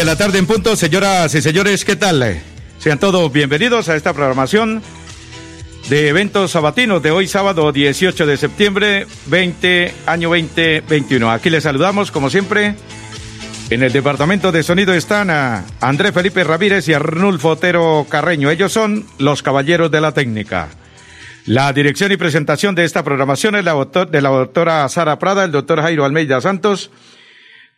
De la tarde en punto, señoras y señores, ¿qué tal? Sean todos bienvenidos a esta programación de eventos sabatinos de hoy sábado 18 de septiembre 20 año 2021. Aquí les saludamos como siempre. En el departamento de sonido están Andrés Felipe Ramírez y Arnulfo Otero Carreño. Ellos son los caballeros de la técnica. La dirección y presentación de esta programación es la de la doctora Sara Prada, el doctor Jairo Almeida Santos.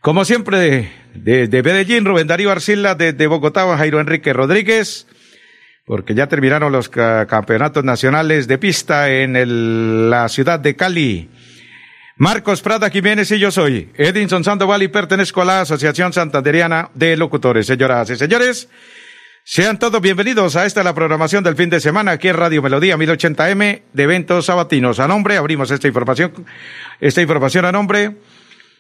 Como siempre, desde Medellín, Rubén Darío Arcila, desde Bogotá, Jairo Enrique Rodríguez, porque ya terminaron los campeonatos nacionales de pista en la ciudad de Cali. Marcos Prada Jiménez y yo soy Edinson Sandoval y pertenezco a la Asociación Santanderiana de Locutores. Señoras y señores, sean todos bienvenidos a esta la programación del fin de semana aquí en Radio Melodía 1080M de eventos sabatinos. A nombre, abrimos esta información, esta información a nombre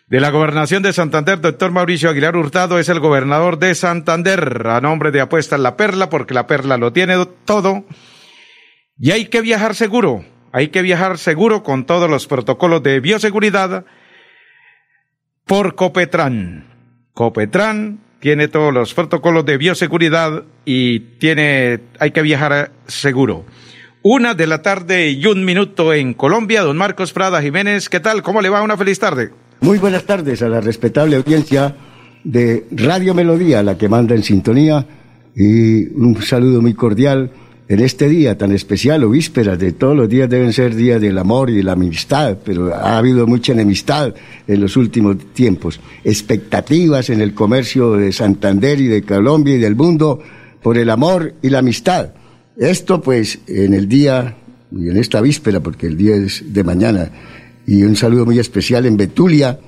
de la Gobernación de Santander, doctor Mauricio Aguilar Hurtado es el gobernador de Santander, a nombre de Apuestas La Perla, porque La Perla lo tiene todo. Y hay que viajar seguro, hay que viajar seguro con todos los protocolos de bioseguridad por Copetran. Copetran tiene todos los protocolos de bioseguridad y tiene, hay que viajar seguro. Una de la tarde y un minuto en Colombia, don Marcos Prada Jiménez, ¿qué tal? ¿Cómo le va? Una feliz tarde. Muy buenas tardes a la respetable audiencia de Radio Melodía, la que manda en sintonía, y un saludo muy cordial en este día tan especial o vísperas de todos los días deben ser días del amor y de la amistad, pero ha habido mucha enemistad en los últimos tiempos. Expectativas en el comercio de Santander y de Colombia y del mundo por el amor y la amistad. Esto pues en el día y en esta víspera, porque el día es de mañana, y un saludo muy especial en Betulia,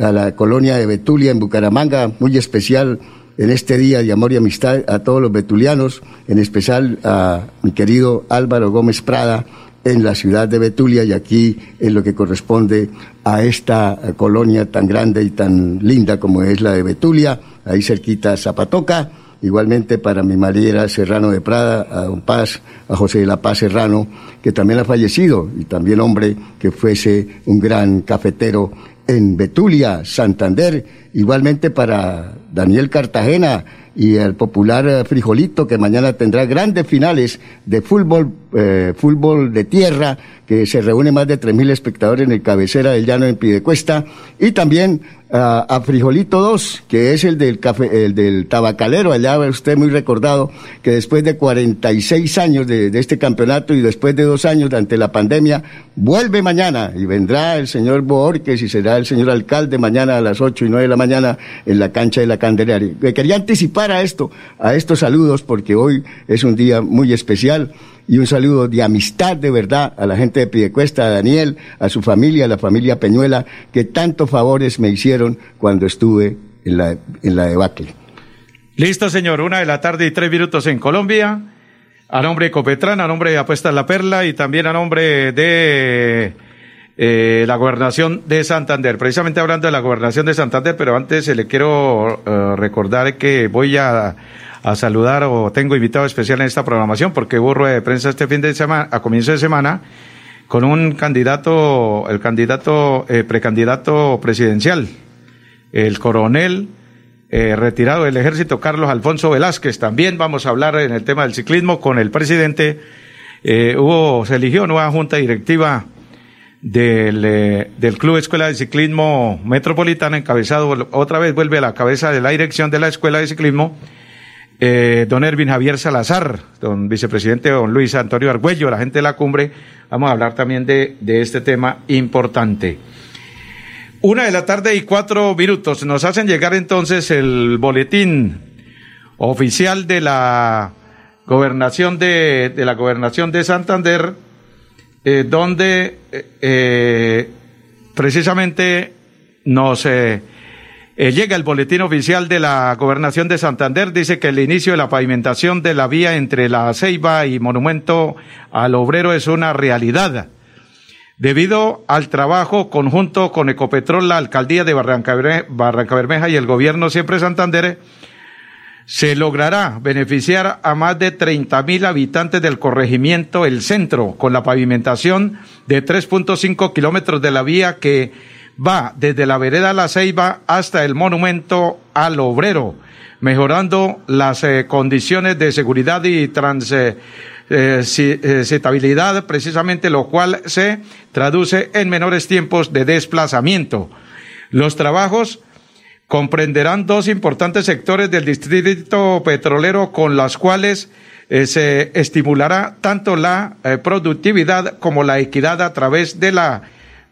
a la colonia de Betulia en Bucaramanga, muy especial en este día de amor y amistad a todos los betulianos, en especial a mi querido Álvaro Gómez Prada en la ciudad de Betulia y aquí en lo que corresponde a esta colonia tan grande y tan linda como es la de Betulia, ahí cerquita Zapatoca. Igualmente para mi mariera Serrano de Prada, a Don Paz, a José de la Paz Serrano, que también ha fallecido, y también hombre que fuese un gran cafetero en Betulia, Santander, igualmente para Daniel Cartagena y el popular eh, Frijolito, que mañana tendrá grandes finales de fútbol, eh, fútbol de tierra, que se reúne más de 3.000 espectadores en el cabecera del llano en Pidecuesta, y también a, Frijolito 2, que es el del café, el del tabacalero, allá usted muy recordado, que después de 46 años de, de este campeonato y después de dos años ante la pandemia, vuelve mañana y vendrá el señor Borges y será el señor alcalde mañana a las 8 y 9 de la mañana en la cancha de la Candelaria. Me quería anticipar a esto, a estos saludos, porque hoy es un día muy especial y un saludo de amistad de verdad a la gente de Pidecuesta, a Daniel, a su familia, a la familia Peñuela, que tantos favores me hicieron cuando estuve en la, en la debacle. Listo, señor. Una de la tarde y tres minutos en Colombia. A nombre de Copetrán, a nombre de Apuestas La Perla y también a nombre de eh, la gobernación de Santander. Precisamente hablando de la gobernación de Santander, pero antes le quiero eh, recordar que voy a a saludar o tengo invitado especial en esta programación porque hubo rueda de prensa este fin de semana, a comienzo de semana, con un candidato, el candidato, eh, precandidato presidencial, el coronel eh, retirado del ejército Carlos Alfonso Velázquez. También vamos a hablar en el tema del ciclismo con el presidente. Eh, hubo, se eligió nueva junta directiva del, eh, del Club Escuela de Ciclismo Metropolitana, encabezado, otra vez vuelve a la cabeza de la dirección de la Escuela de Ciclismo, eh, don Ervin Javier Salazar, don vicepresidente don Luis Antonio Argüello, la gente de la cumbre, vamos a hablar también de, este tema importante. Una de la tarde y cuatro minutos. Nos hacen llegar entonces el boletín oficial de la gobernación de, de la gobernación de Santander, eh, donde eh, eh precisamente nos eh, llega el boletín oficial de la Gobernación de Santander, dice que el inicio de la pavimentación de la vía entre la Ceiba y Monumento al Obrero es una realidad. Debido al trabajo conjunto con Ecopetrol, la alcaldía de Barranca, Bermeja y el gobierno siempre Santander, se logrará beneficiar a más de 30 mil habitantes del corregimiento El Centro con la pavimentación de 3.5 kilómetros de la vía que va desde la vereda La Ceiba hasta el monumento al obrero, mejorando las eh, condiciones de seguridad y transitabilidad, eh, precisamente lo cual se traduce en menores tiempos de desplazamiento. Los trabajos comprenderán dos importantes sectores del distrito petrolero con las cuales eh, se estimulará tanto la eh, productividad como la equidad a través de la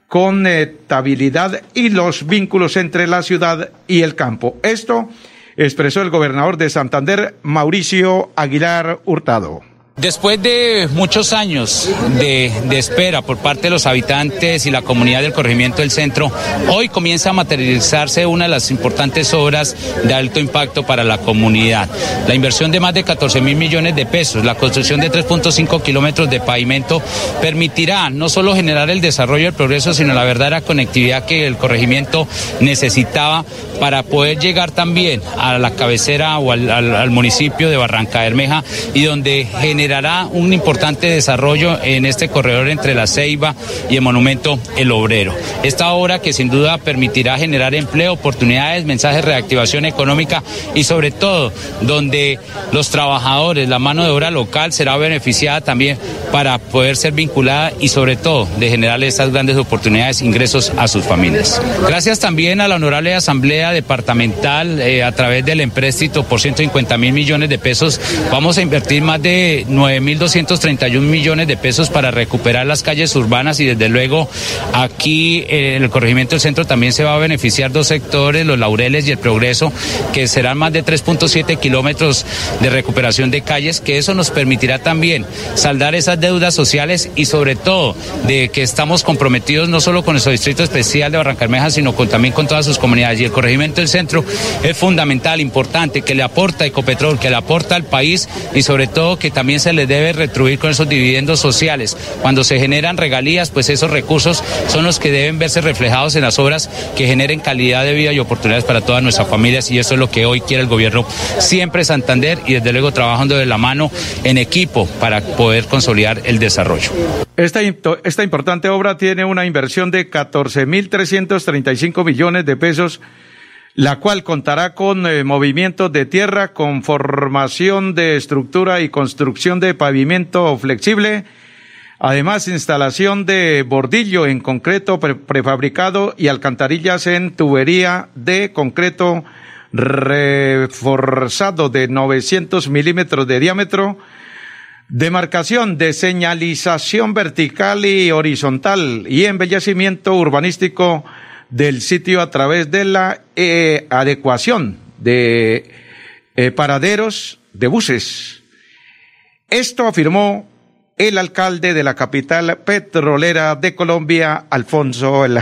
conectabilidad y los vínculos entre la ciudad y el campo. Esto expresó el gobernador de Santander, Mauricio Aguilar Hurtado. Después de muchos años de, espera por parte de los habitantes y la comunidad del corregimiento del centro, hoy comienza a materializarse una de las importantes obras de alto impacto para la comunidad. La inversión de más de 14 mil millones de pesos, la construcción de 3.5 kilómetros de pavimento, permitirá no solo generar el desarrollo y el progreso, sino la verdadera conectividad que el corregimiento necesitaba para poder llegar también a la cabecera o al, al municipio de Barranca Bermeja y donde genera generará un importante desarrollo en este corredor entre la Ceiba y el monumento El Obrero. Esta obra que sin duda permitirá generar empleo, oportunidades, mensajes de reactivación económica y sobre todo donde los trabajadores, la mano de obra local será beneficiada también para poder ser vinculada y sobre todo de generarle estas grandes oportunidades, ingresos a sus familias. Gracias también a la Honorable Asamblea Departamental eh, a través del empréstito por 150 mil millones de pesos. Vamos a invertir más de 9.231 millones de pesos para recuperar las calles urbanas y desde luego aquí eh, en el corregimiento del centro también se va a beneficiar dos sectores, los Laureles y el Progreso, que serán más de 3.7 kilómetros de recuperación de calles, que eso nos permitirá también saldar esas deudas sociales y sobre todo de que estamos comprometidos no solo con nuestro distrito especial de Barrancarmeja, sino también con todas sus comunidades. Y el corregimiento del centro es fundamental, importante, que le aporta Ecopetrol, que le aporta al país y sobre todo que también se se le debe retribuir con esos dividendos sociales. Cuando se generan regalías, pues esos recursos son los que deben verse reflejados en las obras que generen calidad de vida y oportunidades para todas nuestras familias y eso es lo que hoy quiere el gobierno siempre Santander y desde luego trabajando de la mano en equipo para poder consolidar el desarrollo. Esta, esta importante obra tiene una inversión de 14.335 millones de pesos la cual contará con eh, movimientos de tierra, con formación de estructura y construcción de pavimento flexible, además instalación de bordillo en concreto prefabricado y alcantarillas en tubería de concreto reforzado de 900 milímetros de diámetro, demarcación de señalización vertical y horizontal y embellecimiento urbanístico del sitio a través de la eh, adecuación de eh, paraderos de buses. Esto afirmó el alcalde de la capital petrolera de Colombia, Alfonso El.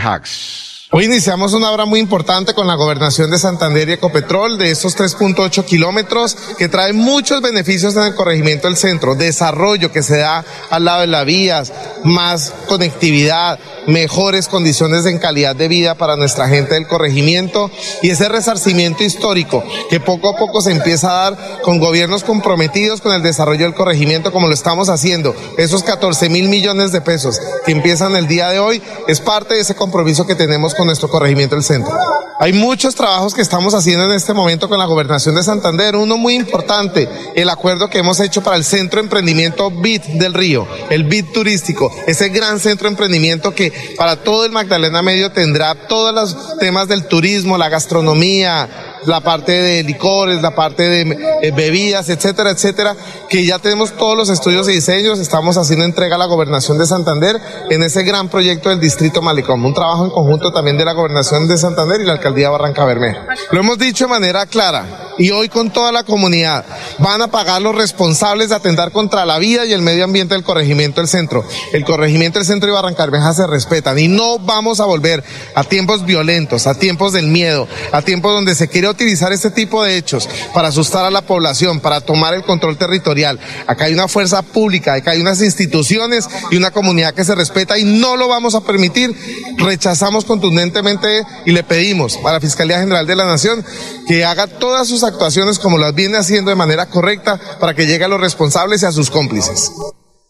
Hoy iniciamos una obra muy importante con la gobernación de Santander y Ecopetrol de estos 3.8 kilómetros que trae muchos beneficios en el corregimiento del centro, desarrollo que se da al lado de las vías, más conectividad, mejores condiciones en calidad de vida para nuestra gente del corregimiento y ese resarcimiento histórico que poco a poco se empieza a dar con gobiernos comprometidos con el desarrollo del corregimiento como lo estamos haciendo. Esos 14 mil millones de pesos que empiezan el día de hoy es parte de ese compromiso que tenemos con nuestro corregimiento del centro. Hay muchos trabajos que estamos haciendo en este momento con la gobernación de Santander. Uno muy importante, el acuerdo que hemos hecho para el centro de emprendimiento BIT del Río, el BIT turístico, ese gran centro de emprendimiento que para todo el Magdalena Medio tendrá todos los temas del turismo, la gastronomía, la parte de licores, la parte de eh, bebidas, etcétera, etcétera, que ya tenemos todos los estudios y diseños, estamos haciendo entrega a la gobernación de Santander en ese gran proyecto del distrito Malicom, un trabajo en conjunto también de la gobernación de Santander y la alcaldía Barranca Bermeja. Lo hemos dicho de manera clara y hoy con toda la comunidad van a pagar los responsables de atentar contra la vida y el medio ambiente del corregimiento del centro. El corregimiento del centro y Barranca Bermeja se respetan y no vamos a volver a tiempos violentos, a tiempos del miedo, a tiempos donde se quiere utilizar este tipo de hechos para asustar a la población, para tomar el control territorial. Acá hay una fuerza pública, acá hay unas instituciones y una comunidad que se respeta y no lo vamos a permitir. Rechazamos contundentemente y le pedimos a la Fiscalía General de la Nación que haga todas sus actuaciones como las viene haciendo de manera correcta para que llegue a los responsables y a sus cómplices.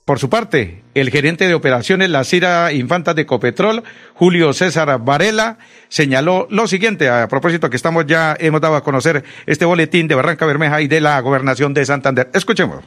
Por su parte, el gerente de operaciones La Cira Infantas de Copetrol, Julio César Varela, señaló lo siguiente, a propósito que estamos ya, hemos dado a conocer este boletín de Barranca Bermeja y de la gobernación de Santander. Escuchemos.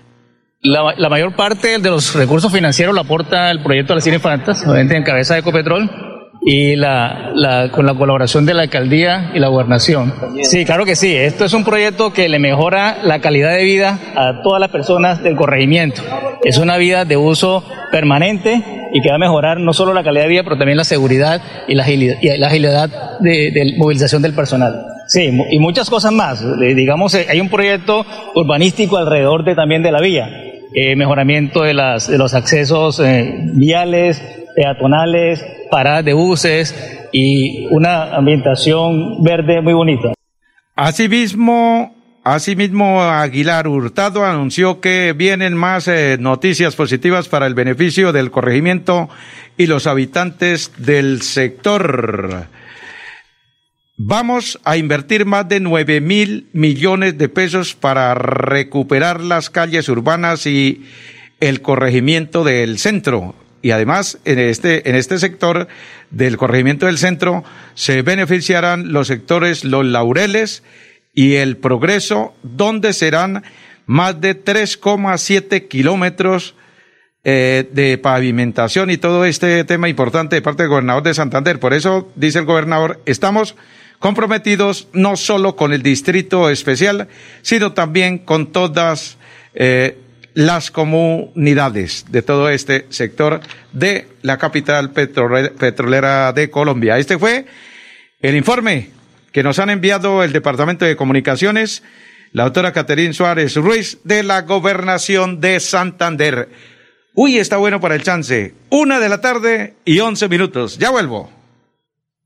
La, mayor parte de los recursos financieros lo aporta el proyecto de La Cira Infantas, obviamente en cabeza de Copetrol y la, la, con la colaboración de la alcaldía y la gobernación. Sí, claro que sí. Esto es un proyecto que le mejora la calidad de vida a todas las personas del corregimiento. Es una vida de uso permanente y que va a mejorar no solo la calidad de vida, pero también la seguridad y la agilidad, y la agilidad de, de movilización del personal. Sí, y muchas cosas más. Digamos, eh, hay un proyecto urbanístico alrededor de también de la vía. Eh, mejoramiento de, las, de los accesos eh, viales, peatonales, paradas de buses y una ambientación verde muy bonita. Asimismo, Asimismo, Aguilar Hurtado anunció que vienen más eh, noticias positivas para el beneficio del corregimiento y los habitantes del sector. Vamos a invertir más de nueve mil millones de pesos para recuperar las calles urbanas y el corregimiento del centro y además en este, en este sector del corregimiento del centro se beneficiarán los sectores Los Laureles y El Progreso, donde serán más de 3,7 kilómetros eh, de pavimentación y todo este tema importante de parte del gobernador de Santander. Por eso, dice el gobernador, estamos comprometidos no solo con el distrito especial, sino también con todas eh, las comunidades de todo este sector de la capital petrolera de Colombia. Este fue el informe que nos han enviado el Departamento de Comunicaciones, la autora Caterín Suárez Ruiz de la Gobernación de Santander. Uy, está bueno para el chance. Una de la tarde y once minutos. Ya vuelvo.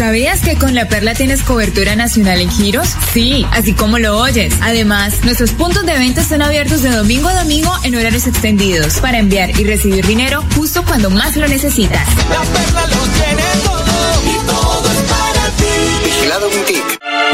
¿Sabías que con La Perla tienes cobertura nacional en giros? Sí, así como lo oyes. Además, nuestros puntos de venta están abiertos de domingo a domingo en horarios extendidos para enviar y recibir dinero justo cuando más lo necesitas. La Perla lo tiene todo y todo es para ti. Vigilado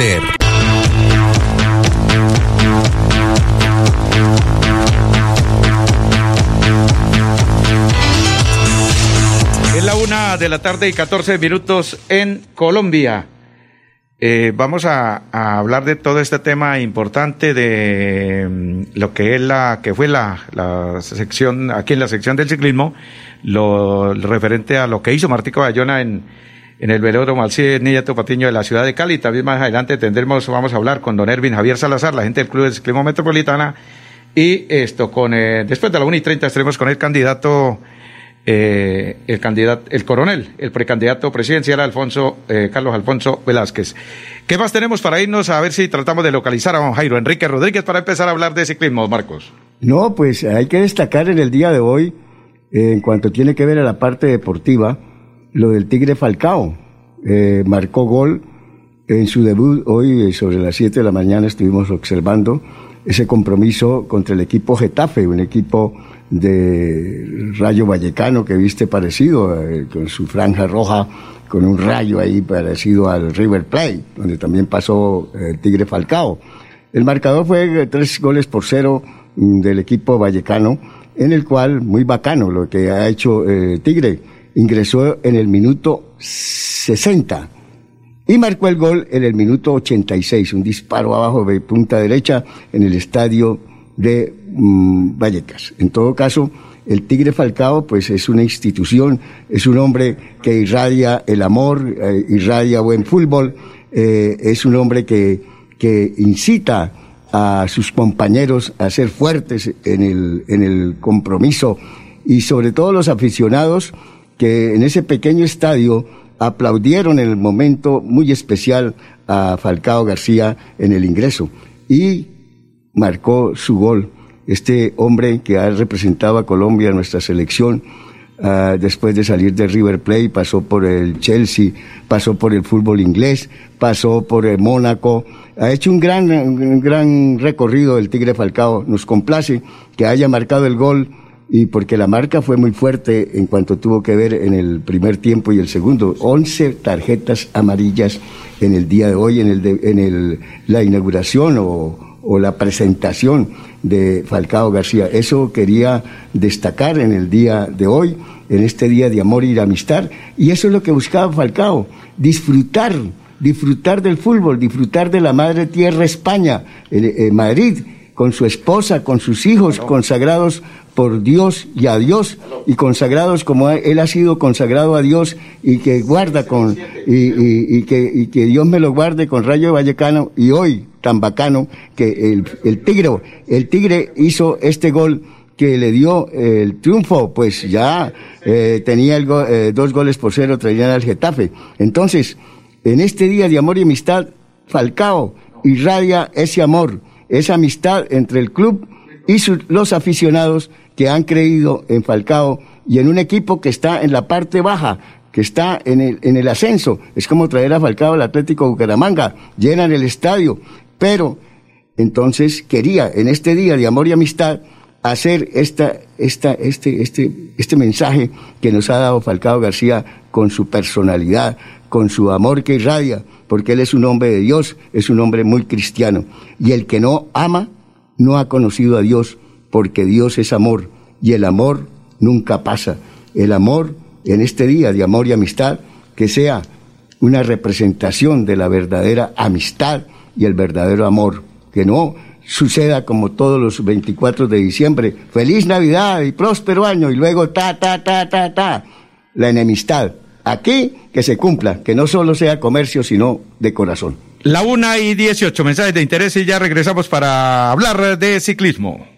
Es la una de la tarde y 14 minutos en Colombia. Eh, vamos a, hablar de todo este tema importante de mm, lo que es la que fue la, la, sección aquí en la sección del ciclismo, lo referente a lo que hizo Martico Bayona en en el velódromo Alcide Niñato Patiño de la ciudad de Cali. También más adelante tendremos, vamos a hablar con don Ervin Javier Salazar, la gente del Club de Ciclismo Metropolitana. Y esto con, eh, después de la 1 y 30 estaremos con el candidato, eh, el candidato, el coronel, el precandidato presidencial Alfonso, eh, Carlos Alfonso Velázquez. ¿Qué más tenemos para irnos a ver si tratamos de localizar a don Jairo Enrique Rodríguez para empezar a hablar de ciclismo, Marcos? No, pues hay que destacar en el día de hoy, en cuanto tiene que ver a la parte deportiva, lo del Tigre Falcao. Eh, marcó gol en su debut hoy eh, sobre las 7 de la mañana estuvimos observando ese compromiso contra el equipo Getafe, un equipo de Rayo Vallecano que viste parecido, eh, con su franja roja, con un rayo ahí parecido al River Plate, donde también pasó el Tigre Falcao. El marcador fue tres goles por cero mm, del equipo vallecano, en el cual, muy bacano lo que ha hecho Tigre ingresó en el minuto 60 y marcó el gol en el minuto 86, un disparo abajo de punta derecha en el estadio de mm, Vallecas. En todo caso, El Tigre Falcao, pues es una institución, es un hombre que irradia el amor, eh, irradia buen fútbol, eh, es un hombre que, que incita a sus compañeros a ser fuertes en el, en el compromiso y sobre todo los aficionados que en ese pequeño estadio aplaudieron el momento muy especial a Falcao García en el ingreso y marcó su gol. Este hombre que ha representado a Colombia nuestra selección, ah, después de salir de River Plate, pasó por el Chelsea, pasó por el fútbol inglés, pasó por el Mónaco, ha hecho un gran, un gran recorrido el Tigre Falcao. Nos complace que haya marcado el gol y porque la marca fue muy fuerte en cuanto tuvo que ver en el primer tiempo y el segundo. 11 tarjetas amarillas en el día de hoy, en, el en el, la inauguración o, o la presentación de Falcao García. Eso quería destacar en el día de hoy, en este día de amor y de amistad. Y eso es lo que buscaba Falcao, disfrutar, disfrutar del fútbol, disfrutar de la madre tierra España, en, Madrid, con su esposa, con sus hijos consagrados por Dios y a Dios y consagrados como él ha sido consagrado a Dios y que guarda con y, que, y que Dios me lo guarde con Rayo Vallecano y hoy tan bacano que el, el tigre el tigre hizo este gol que le dio el triunfo, pues ya eh, tenía el eh, dos goles por cero, traían al Getafe. Entonces, en este día de amor y amistad, Falcao irradia ese amor, esa amistad entre el club y los aficionados que han creído en Falcao y en un equipo que está en la parte baja, que está en el, en el ascenso. Es como traer a Falcao al Atlético Bucaramanga, llenan el estadio, pero entonces quería en este día de amor y amistad hacer esta, esta, este, este, este mensaje que nos ha dado Falcao García con su personalidad, con su amor que irradia, porque él es un hombre de Dios, es un hombre muy cristiano. Y el que no ama, no ha conocido a Dios, porque Dios es amor y el amor nunca pasa. El amor en este día de amor y amistad, que sea una representación de la verdadera amistad y el verdadero amor, que no suceda como todos los 24 de diciembre, feliz Navidad y próspero año y luego ta, ta, ta, ta, ta, la enemistad. Aquí que se cumpla, que no solo sea comercio, sino de corazón. La una y dieciocho mensajes de interés y ya regresamos para hablar de ciclismo.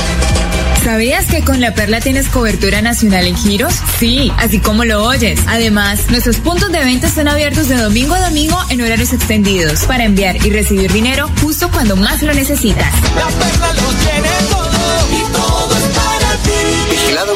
¿Sabías que con La Perla tienes cobertura nacional en giros? Sí, así como lo oyes. Además, nuestros puntos de venta están abiertos de domingo a domingo en horarios extendidos para enviar y recibir dinero justo cuando más lo necesitas. La Perla lo tiene todo y todo es para ti. Vigilado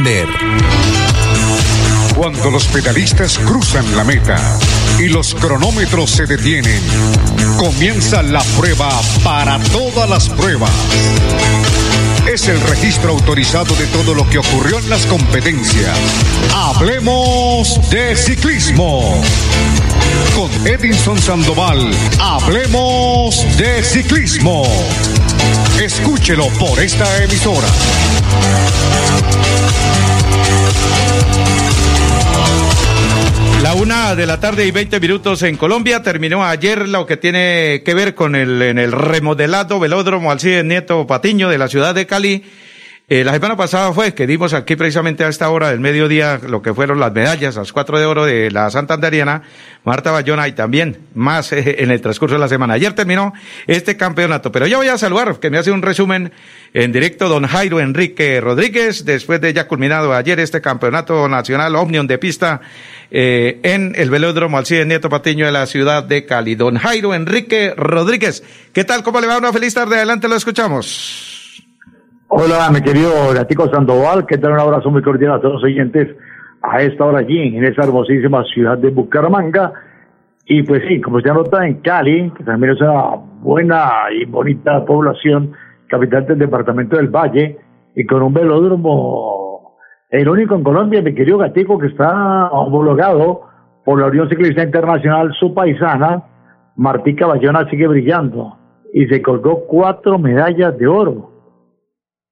Cuando los pedalistas cruzan la meta y los cronómetros se detienen, comienza la prueba para todas las pruebas. Es el registro autorizado de todo lo que ocurrió en las competencias. Hablemos de ciclismo. Con Edinson Sandoval, hablemos de ciclismo. Escúchelo por esta emisora. La una de la tarde y 20 minutos en Colombia. Terminó ayer lo que tiene que ver con el, en el remodelado velódromo Alcides Nieto Patiño de la ciudad de Cali Eh, la semana pasada fue que dimos aquí precisamente a esta hora del mediodía lo que fueron las medallas, las cuatro de oro de la Santanderiana, Marta Bayona y también más eh, en el transcurso de la semana. Ayer terminó este campeonato, pero ya voy a saludar, que me hace un resumen en directo don Jairo Enrique Rodríguez, después de ya culminado ayer este campeonato nacional Omnion de pista eh, en el velódromo Alcide Nieto Patiño de la ciudad de Cali. Don Jairo Enrique Rodríguez, ¿qué tal? ¿Cómo le va? Una feliz tarde. Adelante, lo escuchamos. Hola, mi querido Gatico Sandoval, que tal un abrazo muy cordial a todos los oyentes a esta hora allí, en esa hermosísima ciudad de Bucaramanga. Y pues sí, como se nota en Cali, que también es una buena y bonita población, capital del departamento del Valle, y con un velódromo, el único en Colombia, mi querido Gatico, que está homologado por la Unión Ciclista Internacional, su paisana, Martica Bayona, sigue brillando, y se colgó cuatro medallas de oro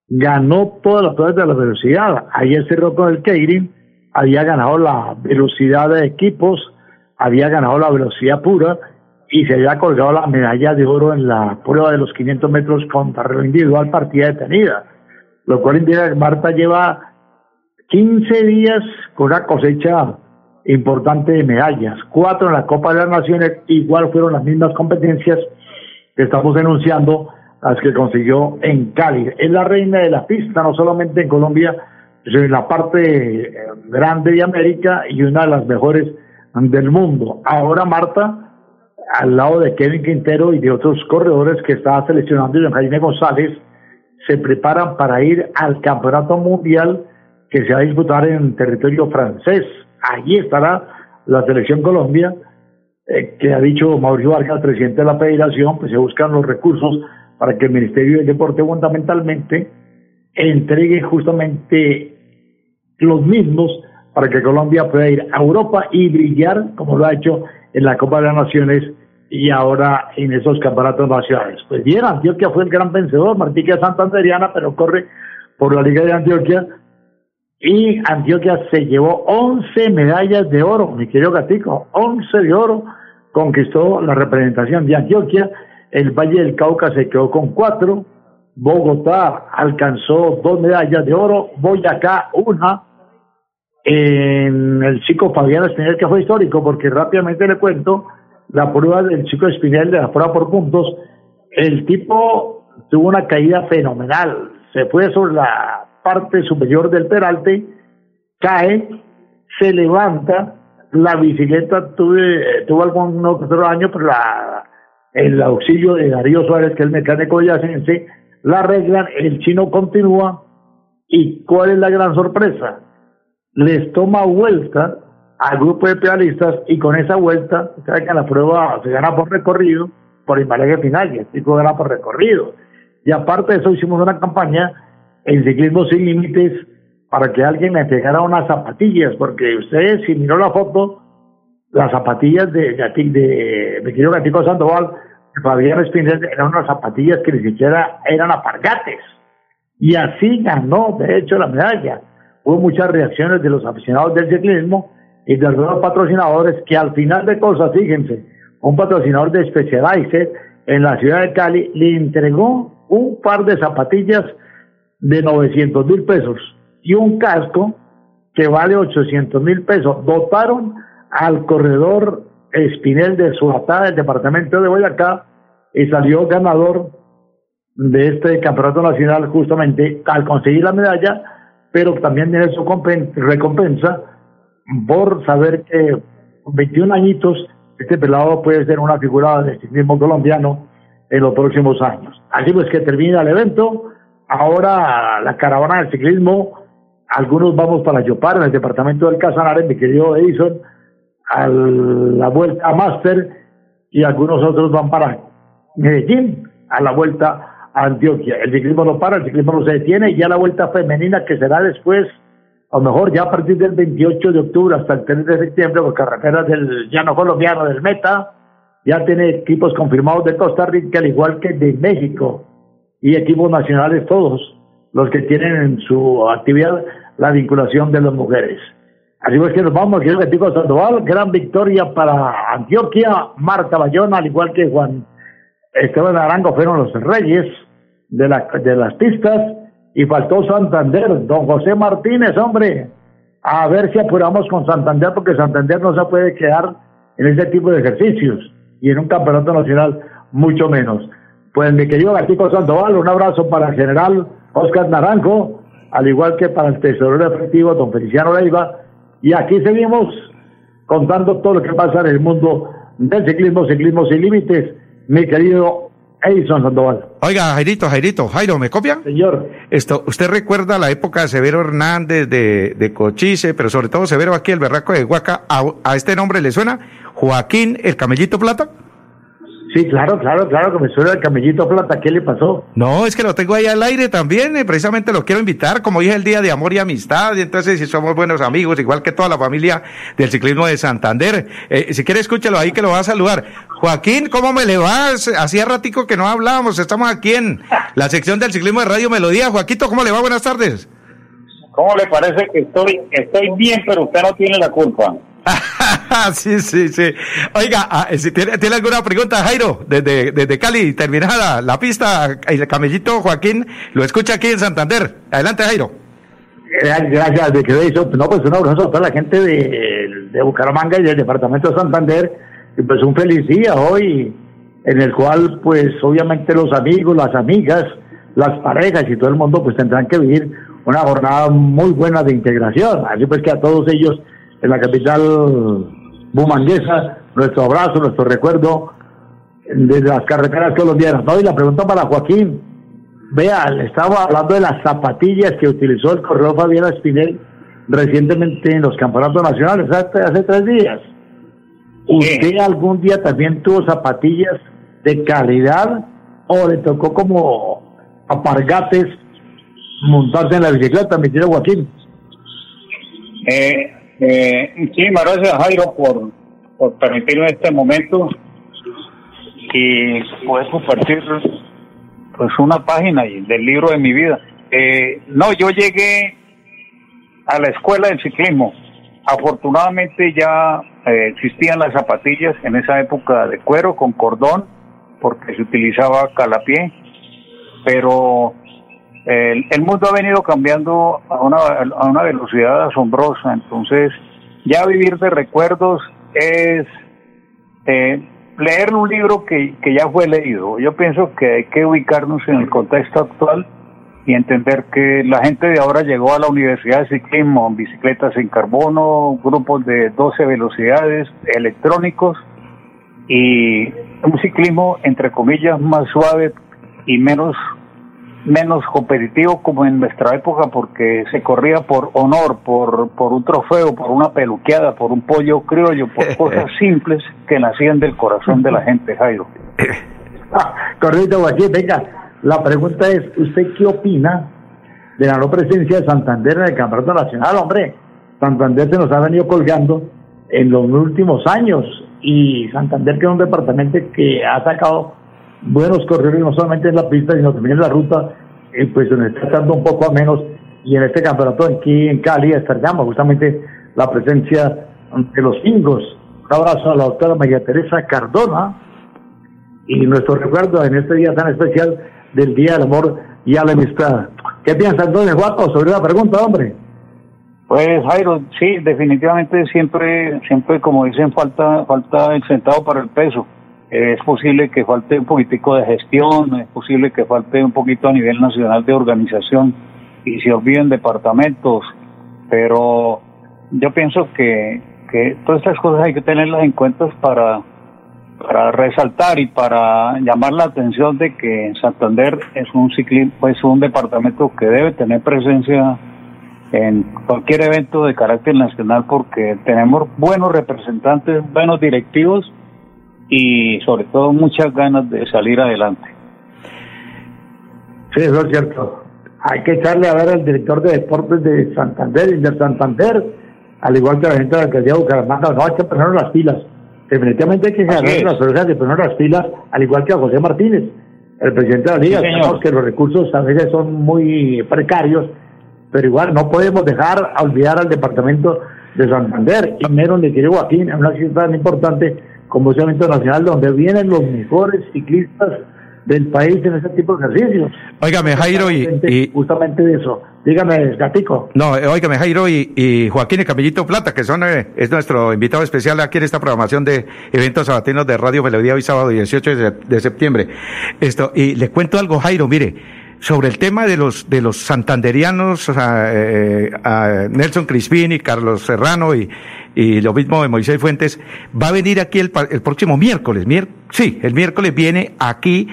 ganó todas las pruebas de la velocidad. Ayer cerró con el Keirin, había ganado la velocidad de equipos, había ganado la velocidad pura y se había colgado la medalla de oro en la prueba de los 500 metros con carrera individual partida detenida. Lo cual indica que Marta lleva 15 días con una cosecha importante de medallas, cuatro en la Copa de las Naciones, igual fueron las mismas competencias que estamos denunciando las que consiguió en Cali. Es la reina de la pista, no solamente en Colombia, sino en la parte eh, grande de América y una de las mejores del mundo. Ahora Marta, al lado de Kevin Quintero y de otros corredores que estaba seleccionando, y Jaime González, se preparan para ir al Campeonato Mundial que se va a disputar en territorio francés. Allí estará la selección Colombia, eh, que ha dicho Mauricio Vargas, presidente de la federación, pues se buscan los recursos para que el Ministerio del Deporte fundamentalmente entregue justamente los mismos para que Colombia pueda ir a Europa y brillar como lo ha hecho en la Copa de las Naciones y ahora en esos campeonatos nacionales. Pues bien, Antioquia fue el gran vencedor, Martica Santanderiana, pero corre por la Liga de Antioquia y Antioquia se llevó 11 medallas de oro, mi querido Gatico, 11 de oro conquistó la representación de Antioquia el Valle del Cauca se quedó con cuatro, Bogotá alcanzó dos medallas de oro, Boyacá una, en el chico Fabián Espinel, que fue histórico, porque rápidamente le cuento la prueba del chico Espinel de la prueba por puntos, el tipo tuvo una caída fenomenal, se fue sobre la parte superior del peralte, cae, se levanta, la bicicleta tuve, tuvo algún otro año, pero la el auxilio de Darío Suárez, que es el mecánico yacense, la arreglan, el chino continúa, y ¿cuál es la gran sorpresa? Les toma vuelta al grupo de pedalistas y con esa vuelta, saben que la prueba se gana por recorrido, por embalaje final, y el chico gana por recorrido. Y aparte de eso hicimos una campaña en ciclismo sin límites para que alguien me entregara unas zapatillas, porque ustedes, si miró la foto, las zapatillas de, de, de mi querido Gatico Sandoval, Fabián Espinel, eran unas zapatillas que ni siquiera eran apargates. Y así ganó, de hecho, la medalla. Hubo muchas reacciones de los aficionados del ciclismo y de algunos patrocinadores que al final de cosas, fíjense, un patrocinador de Specialized en la ciudad de Cali le entregó un par de zapatillas de 900 mil pesos y un casco que vale 800 mil pesos. Dotaron al corredor Espinel de Suatá del departamento de Boyacá y salió ganador de este campeonato nacional justamente al conseguir la medalla, pero también tiene su recompensa por saber que con 21 añitos este pelado puede ser una figura del ciclismo colombiano en los próximos años. Así pues que termina el evento, ahora la caravana del ciclismo, algunos vamos para Yopar, en el departamento del Casanare, mi querido Edison, a la vuelta a Master y algunos otros van para Medellín a la vuelta a Antioquia. El ciclismo no para, el ciclismo no se detiene y ya la vuelta femenina que será después, a lo mejor ya a partir del 28 de octubre hasta el 3 de septiembre, por carreteras del llano colombiano del Meta, ya tiene equipos confirmados de Costa Rica, al igual que de México, y equipos nacionales todos los que tienen en su actividad la vinculación de las mujeres. Así pues que nos vamos, que Sandoval, gran victoria para Antioquia, Marta Bayona, al igual que Juan Esteban Arango fueron los reyes de, la, de las pistas y faltó Santander, don José Martínez, hombre, a ver si apuramos con Santander, porque Santander no se puede quedar en ese tipo de ejercicios y en un campeonato nacional mucho menos. Pues mi querido Gatico Sandoval, un abrazo para el general Oscar Naranjo, al igual que para el tesorero efectivo don Feliciano Leiva, y aquí seguimos contando todo lo que pasa en el mundo del ciclismo, ciclismo sin límites, mi querido Edison Sandoval. Oiga, Jairito, Jairito, Jairo, ¿me copian? Señor. Esto, ¿usted recuerda la época de Severo Hernández, de, de Cochise, pero sobre todo Severo aquí, el berraco de Huaca? ¿A, a este nombre le suena? Joaquín, el Camellito Plata. Sí, claro, claro, claro que me suena el camellito plata. ¿Qué le pasó? No, es que lo tengo ahí al aire también. eh, precisamente lo quiero invitar. Como dije, el día de amor y amistad. Y entonces, si somos buenos amigos, igual que toda la familia del ciclismo de Santander. Eh, si quiere, escúchelo ahí que lo va a saludar. Joaquín, ¿cómo me le vas? Hacía ratico que no hablábamos. Estamos aquí en la sección del ciclismo de Radio Melodía. Joaquito, ¿cómo le va? Buenas tardes. ¿Cómo le parece que estoy, estoy bien, pero usted no tiene la culpa? sí, sí, sí. Oiga, ah, si tiene, ¿tiene alguna pregunta, Jairo? Desde, desde Cali, terminada la pista, el camellito Joaquín lo escucha aquí en Santander. Adelante, Jairo. Gracias, de que eso, no, pues un abrazo a toda la gente de, de Bucaramanga y del departamento de Santander. Y pues un feliz día hoy, en el cual, pues obviamente los amigos, las amigas, las parejas y todo el mundo, pues tendrán que vivir una jornada muy buena de integración. Así pues que a todos ellos en la capital bumanguesa, nuestro abrazo, nuestro recuerdo de las carreteras colombianas. ¿no? Y la pregunta para Joaquín, vea, le estaba hablando de las zapatillas que utilizó el corredor Fabián Espinel recientemente en los campeonatos nacionales, hace, hace tres días. ¿Usted algún día también tuvo zapatillas de calidad o le tocó como apargates montarse en la bicicleta, mi querido Joaquín? Eh, eh, muchas gracias Jairo por, permitirme este momento y poder compartir pues una página del libro de mi vida. Eh, no, yo llegué a la escuela del ciclismo. Afortunadamente ya eh, existían las zapatillas en esa época de cuero con cordón porque se utilizaba calapié, pero el, mundo ha venido cambiando a una, a una velocidad asombrosa, entonces ya vivir de recuerdos es eh, leer un libro que, que ya fue leído. Yo pienso que hay que ubicarnos en el contexto actual y entender que la gente de ahora llegó a la universidad de ciclismo, bicicletas en carbono, grupos de 12 velocidades, electrónicos y un ciclismo entre comillas más suave y menos menos competitivo como en nuestra época porque se corría por honor, por, por un trofeo, por una peluqueada, por un pollo criollo, por cosas simples que nacían del corazón de la gente, Jairo. Correcto, Joaquín, venga, la pregunta es, ¿usted qué opina de la no presencia de Santander en el Campeonato Nacional? Hombre, Santander se nos ha venido colgando en los últimos años y Santander que es un departamento que ha sacado buenos corredores no solamente en la pista, sino también en la ruta, eh, pues se nos está dando un poco a menos y en este campeonato aquí en Cali extrañamos justamente la presencia de los ingos. Un abrazo a la doctora María Teresa Cardona, y nuestro recuerdo en este día tan especial del Día del Amor y a la Amistad. ¿Qué piensa entonces, Guapo, sobre la pregunta, hombre? Pues Jairo, sí, definitivamente siempre, siempre como dicen, falta, falta el centavo para el peso. Es posible que falte un poquitico de gestión, es posible que falte un poquito a nivel nacional de organización y se olviden departamentos, pero yo pienso que, que todas estas cosas hay que tenerlas en cuenta para, para resaltar y para llamar la atención de que Santander es un ciclismo, es un departamento que debe tener presencia en cualquier evento de carácter nacional porque tenemos buenos representantes, buenos directivos y sobre todo muchas ganas de salir adelante. Sí, eso es cierto. Hay que echarle a ver al director de deportes de Santander y de Santander, al igual que la gente de la alcaldía de Bucaramanga, no hay que ponernos las pilas. Definitivamente hay que agarrar las orejas de poner las pilas, al igual que a José Martínez, el presidente de la liga. Sí. Sabemos que los recursos a veces son muy precarios, pero igual no podemos dejar a olvidar al departamento de Santander, y menos de Joaquín, en una ciudad tan importante como es el evento nacional, donde vienen los mejores ciclistas del país en ese tipo de ejercicios. Óigame, Jairo, y, Justamente de eso. Dígame, Gatico. No, óigame, Jairo y, Joaquín y Camillito Plata, que son eh, es nuestro invitado especial aquí en esta programación de eventos sabatinos de Radio Melodía hoy sábado 18 de, septiembre. Esto, y le cuento algo, Jairo, mire, sobre el tema de los de los santanderianos, sea, eh, a Nelson Crispini, Carlos Serrano y, y lo mismo de Moisés Fuentes, va a venir aquí el, el próximo miércoles, mier, sí, el miércoles viene aquí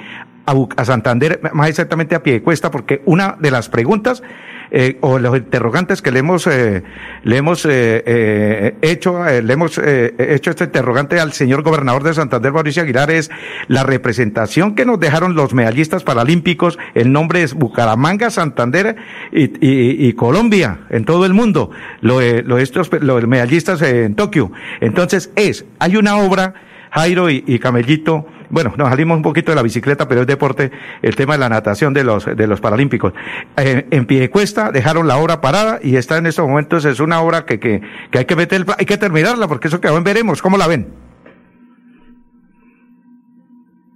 a, Santander, más exactamente a pie de cuesta, porque una de las preguntas eh, o los interrogantes que le hemos eh, le hemos eh, eh hecho eh, le hemos hecho este interrogante al señor gobernador de Santander Mauricio Aguilar es la representación que nos dejaron los medallistas paralímpicos. El nombre es Bucaramanga Santander y, y, y Colombia en todo el mundo. Lo, lo estos los medallistas en Tokio. Entonces es hay una obra Jairo y, y Camellito bueno, nos salimos un poquito de la bicicleta, pero es deporte, el tema de la natación de los, de los paralímpicos. En pie de cuesta dejaron la obra parada y está en estos momentos, es una obra que, que, que hay que meter, hay que terminarla, porque eso que aún veremos, ¿cómo la ven?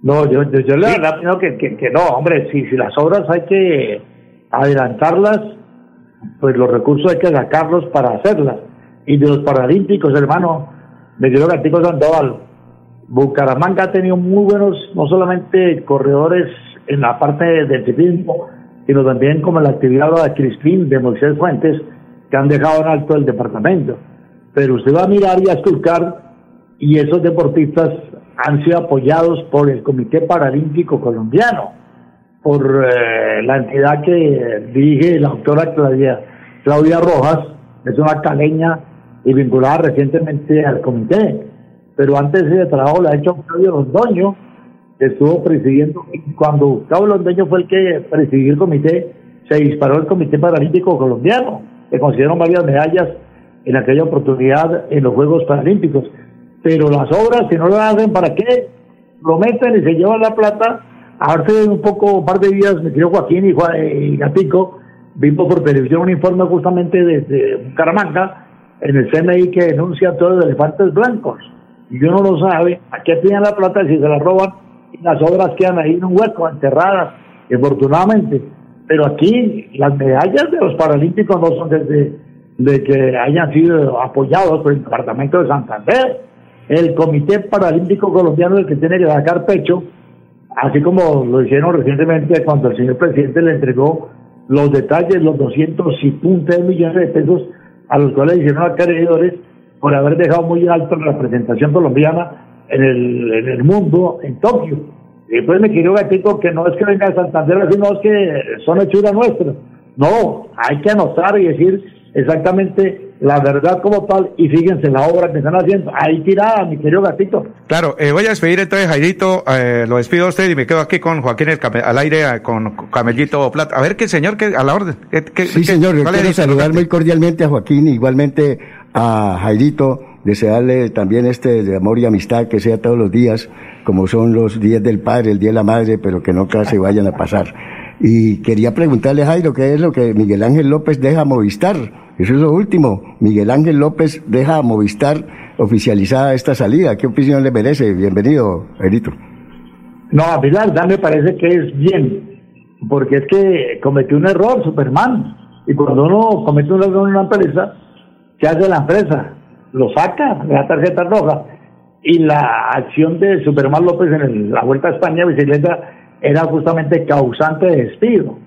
No, yo, yo, yo le digo que, que, que, no, hombre, si, si las obras hay que adelantarlas, pues los recursos hay que sacarlos para hacerlas. Y de los paralímpicos, hermano, me Gatico Sandoval, Bucaramanga ha tenido muy buenos, no solamente corredores en la parte del ciclismo, sino también como la actividad de Crispín, de Moisés Fuentes, que han dejado en alto el departamento. Pero usted va a mirar y a esculcar, y esos deportistas han sido apoyados por el Comité Paralímpico Colombiano, por eh, la entidad que dirige la doctora Claudia, Claudia Rojas, es una caleña y vinculada recientemente al comité pero antes ese trabajo lo ha hecho Octavio Londoño, que estuvo presidiendo, cuando Octavio Londoño fue el que presidió el comité, se disparó el Comité Paralímpico Colombiano, que consiguieron varias medallas en aquella oportunidad en los Juegos Paralímpicos. Pero las obras, si no lo hacen, ¿para qué? Lo meten y se llevan la plata. Hace un poco, un par de días, me tiró Joaquín y Gatico, vimos por televisión un informe justamente desde Bucaramanga, en el CNI que denuncia todos los elefantes blancos y uno no sabe a qué tienen la plata si se la roban y las obras quedan ahí en un hueco, enterradas, afortunadamente. Pero aquí las medallas de los Paralímpicos no son desde de que hayan sido apoyados por el Departamento de Santander. El Comité Paralímpico Colombiano es el que tiene que sacar pecho, así como lo hicieron recientemente cuando el señor presidente le entregó los detalles, los 200 y puntos millones de pesos a los cuales hicieron acreedores por haber dejado muy alto la representación colombiana en el, en el mundo, en Tokio. Y después me quiero gatito que no es que venga de Santander, sino es que son hechuras nuestras. No, hay que anotar y decir exactamente la verdad como tal y fíjense la obra que están haciendo. Ahí tirada, mi querido gatito. Claro, eh, voy a despedir entonces, Jairito, eh, lo despido a usted y me quedo aquí con Joaquín al aire eh, con Camellito Plata. A ver qué señor, que a la orden. sí, señor, yo quiero saludar muy cordialmente a Joaquín, igualmente a Jairito, desearle también este de amor y amistad que sea todos los días, como son los días del padre, el día de la madre, pero que no se vayan a pasar. Y quería preguntarle, Jairo, ¿qué es lo que Miguel Ángel López deja a Movistar? Eso es lo último. Miguel Ángel López deja a Movistar oficializada esta salida. ¿Qué opinión le merece? Bienvenido, Jairito. No, a mí la verdad me parece que es bien, porque es que cometió un error Superman. Y cuando uno comete un error en una empresa, ¿Qué hace la empresa? Lo saca, le da tarjeta roja. Y la acción de Superman López en la Vuelta a España bicicleta era justamente causante de despido.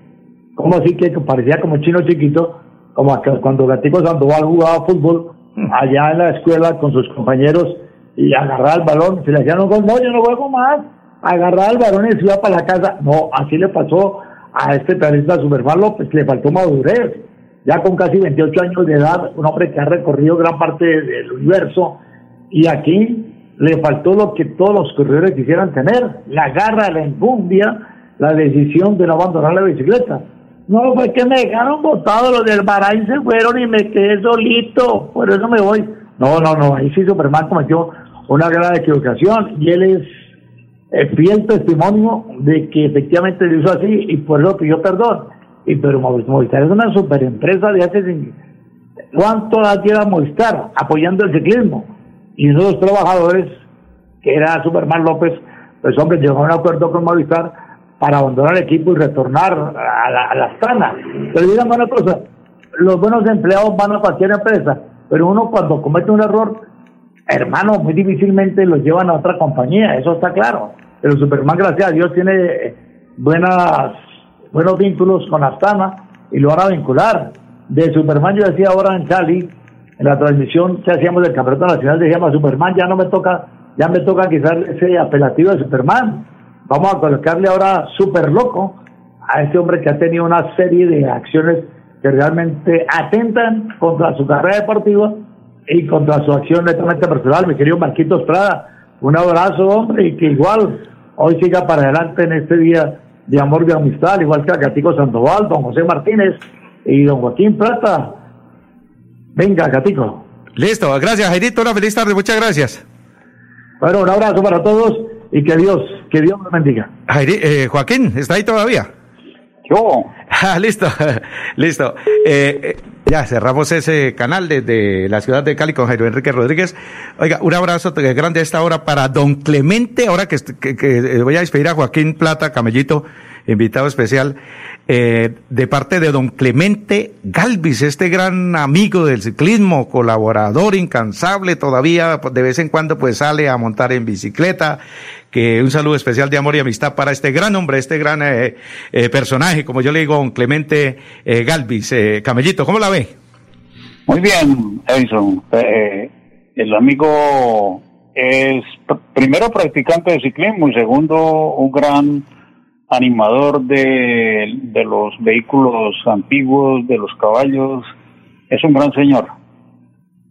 Como así que parecía como chino chiquito, como cuando Gatico Sandoval jugaba fútbol allá en la escuela con sus compañeros y agarraba el balón, se le hacían un gol, no, yo no juego más, agarraba el balón y se iba para la casa. No, así le pasó a este periodista Superman López, le faltó madurez ya con casi 28 años de edad, un hombre que ha recorrido gran parte del universo, y aquí le faltó lo que todos los corredores quisieran tener, la garra, la engumbia, la decisión de no abandonar la bicicleta. No, fue que me dejaron botado los del Baray se fueron y me quedé solito, por eso me voy. No, no, no, ahí sí Superman cometió una gran equivocación y él es el fiel testimonio de que efectivamente lo hizo así y por eso pidió perdón. Y pero Movistar es una superempresa de hace ¿Cuánto la lleva Movistar apoyando el ciclismo? Y los trabajadores, que era Superman López, pues hombre, llegó a un acuerdo con Movistar para abandonar el equipo y retornar a la, a la. Pero dígame una cosa, los buenos empleados van a cualquier empresa, pero uno cuando comete un error, hermano, muy difícilmente lo llevan a otra compañía, eso está claro. Pero Superman, gracias a Dios, tiene buenas, buenos vínculos con Astana y lo van a vincular. De Superman, yo decía ahora en Cali, en la transmisión que hacíamos del Campeonato Nacional, decíamos, Superman ya no me toca, ya me toca quizás ese apelativo de Superman. Vamos a colocarle ahora super loco a ese hombre que ha tenido una serie de acciones que realmente atentan contra su carrera deportiva y contra su acción netamente personal. Mi querido Marquitos Prada, un abrazo, hombre, y que igual hoy siga para adelante en este día de amor y amistad, igual que a Catico Sandoval, don José Martínez y don Joaquín Plata. Venga, Catico. Listo, gracias, Jairito. Una feliz tarde, muchas gracias. Bueno, un abrazo para todos y que Dios, que Dios nos bendiga. eh, Joaquín, ¿está ahí todavía? Yo. Ah, listo, listo. Eh, eh, ya cerramos ese canal desde la ciudad de Cali con Jairo Enrique Rodríguez. Oiga, un abrazo grande a esta hora para don Clemente, ahora que, que, eh, voy a despedir a Joaquín Plata, Camellito, invitado especial, eh, de parte de don Clemente Galvis, este gran amigo del ciclismo, colaborador incansable todavía, de vez en cuando pues sale a montar en bicicleta, que un saludo especial de amor y amistad para este gran hombre, este gran eh, eh, personaje, como yo le digo, don Clemente eh, Galvis. Eh, Camellito, ¿cómo la ve? Muy bien, Edison. Eh, el amigo es pr- primero practicante de ciclismo y segundo un gran animador de, de los vehículos antiguos, de los caballos. Es un gran señor.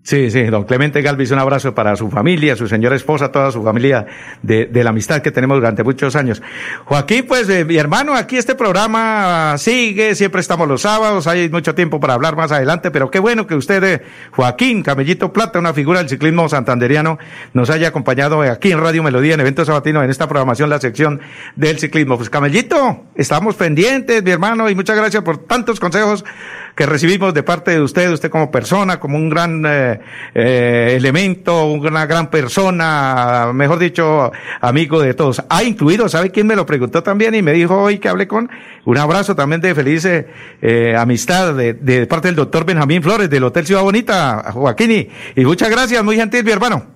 Sí, sí, don Clemente Galvis, un abrazo para su familia, su señora esposa, toda su familia de, de la amistad que tenemos durante muchos años. Joaquín, pues eh, mi hermano, aquí este programa sigue, siempre estamos los sábados, hay mucho tiempo para hablar más adelante, pero qué bueno que usted, eh, Joaquín Camellito Plata, una figura del ciclismo santanderiano, nos haya acompañado aquí en Radio Melodía, en Eventos Sabatinos, en esta programación, la sección del ciclismo. Pues Camellito, estamos pendientes, mi hermano, y muchas gracias por tantos consejos que recibimos de parte de usted, usted como persona, como un gran eh, eh, elemento, una gran persona, mejor dicho, amigo de todos. Ha incluido, ¿sabe quién me lo preguntó también y me dijo hoy que hablé con? Un abrazo también de feliz eh, eh, amistad de, de parte del doctor Benjamín Flores del Hotel Ciudad Bonita, Joaquín. Y, y muchas gracias, muy gentil, mi hermano.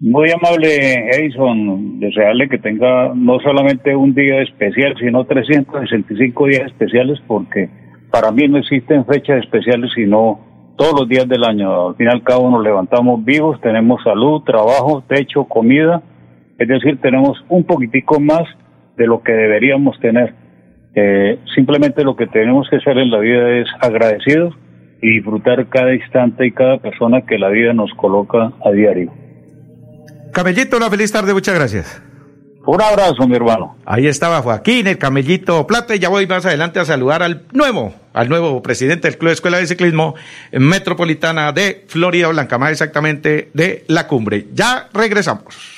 Muy amable, Edison. Desearle que tenga no solamente un día especial, sino 365 días especiales, porque para mí no existen fechas especiales, sino todos los días del año. Al fin y al cabo nos levantamos vivos, tenemos salud, trabajo, techo, comida. Es decir, tenemos un poquitico más de lo que deberíamos tener. Eh, simplemente lo que tenemos que hacer en la vida es agradecidos y disfrutar cada instante y cada persona que la vida nos coloca a diario. Camellito, una feliz tarde, muchas gracias. Un abrazo, mi hermano. Ahí estaba Joaquín, el camellito plata, y ya voy más adelante a saludar al nuevo, al nuevo presidente del Club de Escuela de Ciclismo Metropolitana de Florida Blanca, más exactamente de la cumbre. Ya regresamos.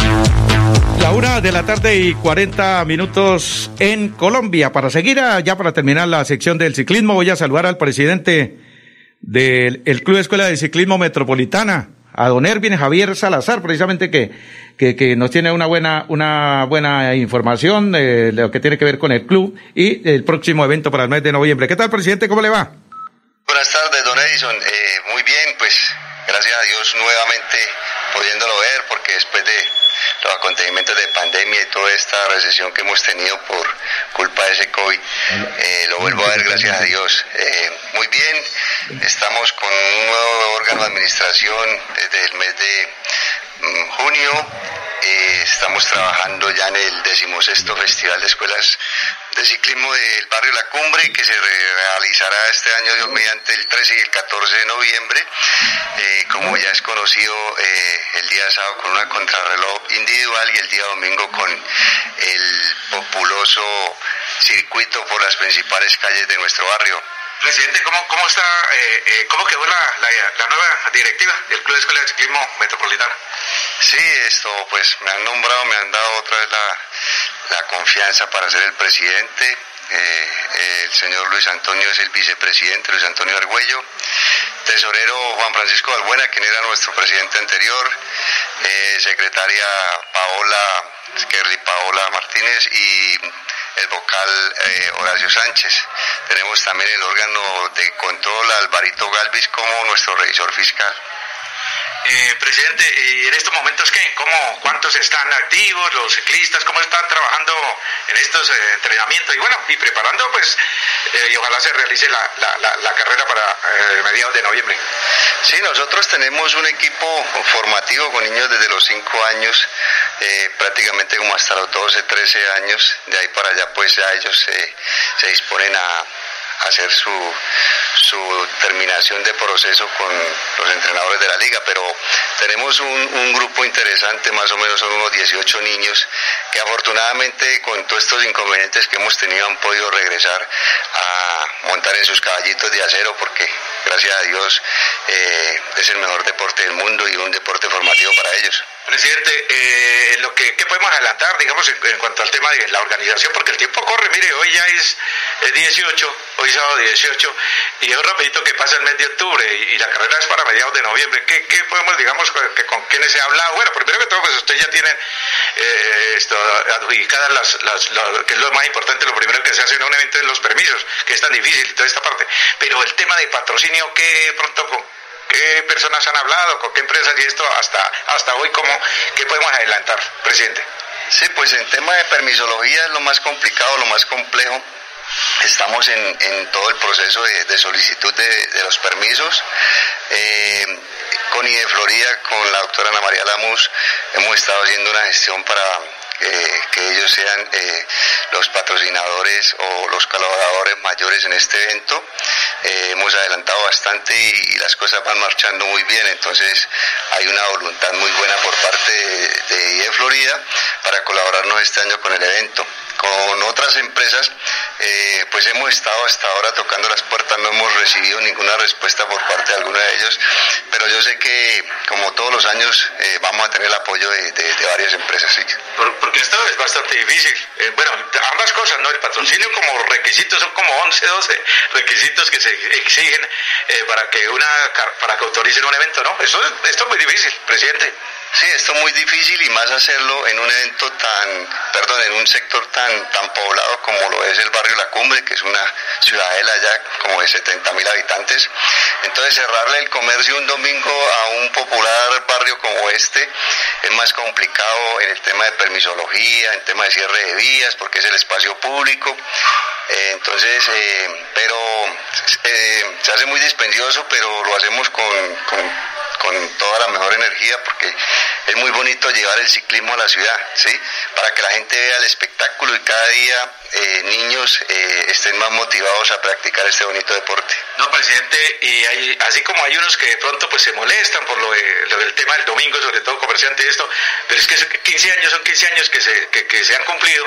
Una de la tarde y 40 minutos en Colombia. Para seguir, ya para terminar la sección del ciclismo, voy a saludar al presidente del el Club Escuela de Ciclismo Metropolitana, a don Ervin Javier Salazar, precisamente que, que, nos tiene una buena, una buena información de lo que tiene que ver con el club y el próximo evento para el mes de noviembre. ¿Qué tal, presidente? ¿Cómo le va? Buenas tardes, don Edison. Eh, muy bien, pues gracias a Dios nuevamente pudiéndolo ver, porque después de los acontecimientos de pandemia y toda esta recesión que hemos tenido por culpa de ese COVID. Eh, lo vuelvo a ver, gracias a Dios. Eh, muy bien, estamos con un nuevo órgano de administración desde el mes de mm, junio. Eh, estamos trabajando ya en el decimosexto Festival de Escuelas de Ciclismo del Barrio La Cumbre, que se realizará este año Dios mediante el 13 y el 14 de noviembre. como ya es conocido, el día sábado con una contrarreloj individual y el día domingo con el populoso circuito por las principales calles de nuestro barrio. Presidente, ¿cómo, cómo está, eh, eh, cómo quedó la, la, nueva directiva del Club de Escuela de Ciclismo Metropolitano? Sí, esto, pues me han nombrado, me han dado otra vez la, la confianza para ser el presidente. Eh, el señor Luis Antonio es el vicepresidente, Luis Antonio Argüello. Tesorero Juan Francisco Albuena, quien era nuestro presidente anterior. secretaria Paola, Kerly Paola Martínez y el vocal eh, Horacio Sánchez. Tenemos también el órgano de control Alvarito Galvis como nuestro revisor fiscal. Eh, presidente, ¿y en estos momentos qué? ¿Cómo, ¿Cuántos están activos, los ciclistas? ¿Cómo están trabajando en estos eh, entrenamientos? Y bueno, y preparando, pues, eh, y ojalá se realice la, la, la, carrera para mediados de noviembre. Sí, nosotros tenemos un equipo formativo con niños desde los 5 años, prácticamente como hasta los 12, 13 años. De ahí para allá, pues ya ellos se disponen a hacer su, su terminación de proceso con los entrenadores de la liga, pero tenemos un, grupo interesante, más o menos son unos 18 niños que afortunadamente con todos estos inconvenientes que hemos tenido han podido regresar a montar en sus caballitos de acero porque gracias a Dios eh, es el mejor deporte del mundo y un deporte formativo para ellos. Presidente, eh, lo que ¿qué podemos adelantar, digamos, en, cuanto al tema de la organización? Porque el tiempo corre, mire, hoy ya es, 18, hoy sábado 18, y es rapidito que pasa el mes de octubre, y, la carrera es para mediados de noviembre. ¿Qué, podemos, digamos, que, con quiénes se ha hablado? Bueno, primero que todo, pues usted ya tiene eh, esto, adjudicadas las, las, que es lo más importante, lo primero que se hace en un evento es los permisos, que es tan difícil toda esta parte. Pero el tema de patrocinio, ¿qué pronto qué personas han hablado, con qué empresas y esto hasta, hasta hoy, ¿cómo, ¿qué podemos adelantar, presidente? Sí, pues en tema de permisología es lo más complicado, lo más complejo. Estamos en, en todo el proceso de, solicitud de, los permisos. Eh, con IDE Florida, con la doctora Ana María Lamus, hemos estado haciendo una gestión para eh, que ellos sean eh, los patrocinadores o los colaboradores mayores en este evento. Eh, hemos adelantado bastante y, las cosas van marchando muy bien, entonces hay una voluntad muy buena por parte de, de IE Florida para colaborarnos este año con el evento con otras empresas, eh, pues hemos estado hasta ahora tocando las puertas, no hemos recibido ninguna respuesta por parte de alguno de ellos, pero yo sé que como todos los años eh, vamos a tener el apoyo de, varias empresas. porque esto es bastante difícil. Eh, bueno, ambas cosas, ¿no? El patrocinio como requisitos son como 11, 12 requisitos que se exigen para que una para que autoricen un evento, ¿no? Eso, esto es muy difícil, presidente. Sí, esto es muy difícil y más hacerlo en un evento tan, perdón, en un sector tan, tan poblado como lo es el barrio La Cumbre, que es una ciudadela ya como de 70 mil habitantes. Entonces cerrarle el comercio un domingo a un popular barrio como este es más complicado en el tema de permisología, en tema de cierre de vías, porque es el espacio público. Eh, entonces, eh, pero eh, se hace muy dispendioso, pero lo hacemos con, con con toda la mejor energía porque es muy bonito llevar el ciclismo a la ciudad, ¿sí? Para que la gente vea el espectáculo y cada día eh, niños eh, estén más motivados a practicar este bonito deporte. No, presidente, y así como hay unos que de pronto pues se molestan por lo, del tema del domingo, sobre todo comerciantes y esto, pero es que 15 años son 15 años que se, que se han cumplido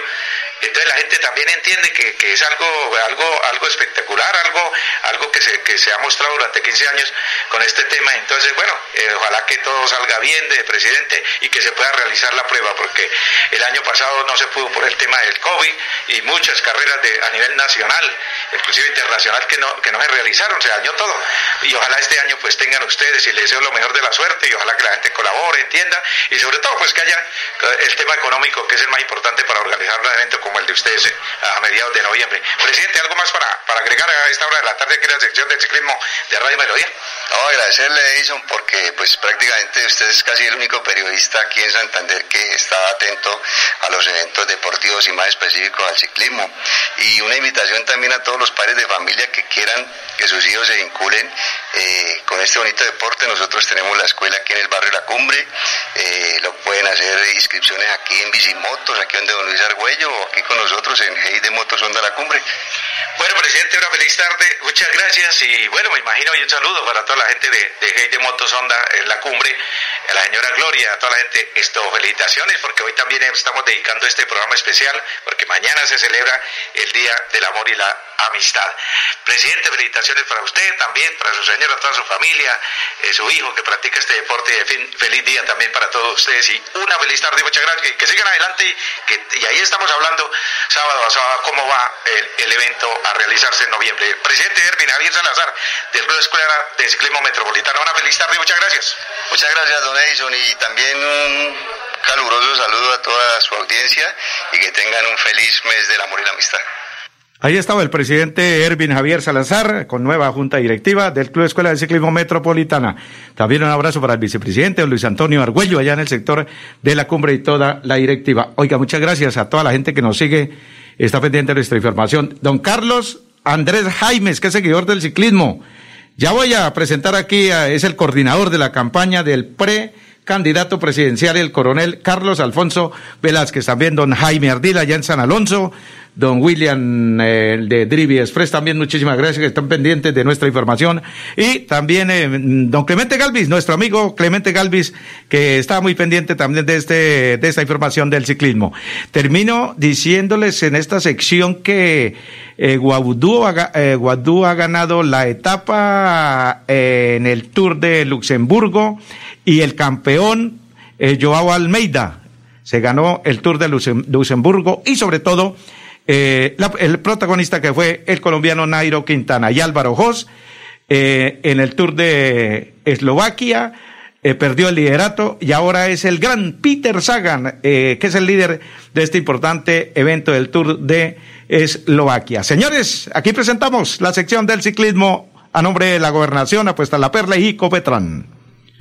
entonces la gente también entiende que, que, es algo, algo, algo espectacular, algo, algo que se, que se ha mostrado durante 15 años con este tema. Entonces, bueno, eh, ojalá que todo salga bien de presidente y que se pueda realizar la prueba, porque el año pasado no se pudo por el tema del COVID y muchas carreras de, a nivel nacional, inclusive internacional, que no, que no se realizaron, se dañó todo. Y ojalá este año pues tengan ustedes y les deseo lo mejor de la suerte y ojalá que la gente colabore, entienda y sobre todo pues que haya el tema económico, que es el más importante para organizar un evento como el de ustedes eh, a mediados de noviembre. Presidente, ¿algo más para, para agregar a esta hora de la tarde aquí en la sección del ciclismo de Radio Melodía? No, agradecerle, Edison, porque pues prácticamente usted es casi el único periodista aquí en Santander que está atento a los eventos deportivos y más específicos al ciclismo. Y una invitación también a todos los padres de familia que quieran que sus hijos se vinculen eh, con este bonito deporte. Nosotros tenemos la escuela aquí en el barrio La Cumbre, eh, lo pueden hacer inscripciones aquí en Bicimotos, aquí donde Don Luis Argüello, o aquí con nosotros en Hey de Motos Onda La Cumbre. Bueno, presidente, una feliz tarde, muchas gracias y bueno, me imagino y un saludo para toda la gente de, de Hey de Motos Onda en La Cumbre, a la señora Gloria, a toda la gente, esto, felicitaciones porque hoy también estamos dedicando este programa especial porque mañana se celebra el Día del Amor y la Amistad. Presidente, felicitaciones para usted también, para su señora, toda su familia, eh, su hijo que practica este deporte. En fin, feliz día también para todos ustedes y una feliz tarde. Muchas gracias. Que, que sigan adelante y, ahí estamos hablando sábado a sábado cómo va el, el, evento a realizarse en noviembre. Presidente Ervin Javier Salazar del Club Escuela de Ciclismo Metropolitano. Una feliz tarde. Muchas gracias. Muchas gracias, don Edison, y también un caluroso saludo a toda su audiencia y que tengan un feliz mes del amor y la amistad. Ahí estaba el presidente Ervin Javier Salazar con nueva junta directiva del Club Escuela de Ciclismo Metropolitana. También un abrazo para el vicepresidente Luis Antonio Argüello allá en el sector de la cumbre y toda la directiva. Oiga, muchas gracias a toda la gente que nos sigue, está pendiente nuestra información. Don Carlos Andrés Jaimes, que es seguidor del ciclismo. Ya voy a presentar aquí, es el coordinador de la campaña del pre candidato presidencial, el coronel Carlos Alfonso Velázquez, también don Jaime Ardila allá en San Alonso, don William eh, de Drivi Express, también muchísimas gracias que están pendientes de nuestra información. Y también eh, don Clemente Galvis, nuestro amigo Clemente Galvis, que está muy pendiente también de, este, de esta información del ciclismo. Termino diciéndoles en esta sección que eh, eh, ha ganado la etapa en el Tour de Luxemburgo y el campeón Joao Almeida se ganó el Tour de Luxemburgo y sobre todo eh, la, el protagonista que fue el colombiano Nairo Quintana y Álvaro Jos eh, en el Tour de Eslovaquia. Eh, perdió el liderato y ahora es el gran Peter Sagan, eh, que es el líder de este importante evento del Tour de Eslovaquia. Señores, aquí presentamos la sección del ciclismo a nombre de la gobernación, apuesta la perla y Copetran.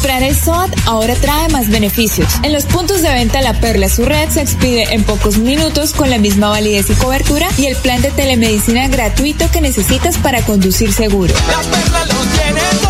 Comprar el SOAT ahora trae más beneficios. En los puntos de venta La Perla su red se expide en pocos minutos con la misma validez y cobertura y el plan de telemedicina gratuito que necesitas para conducir seguro. La Perla lo tiene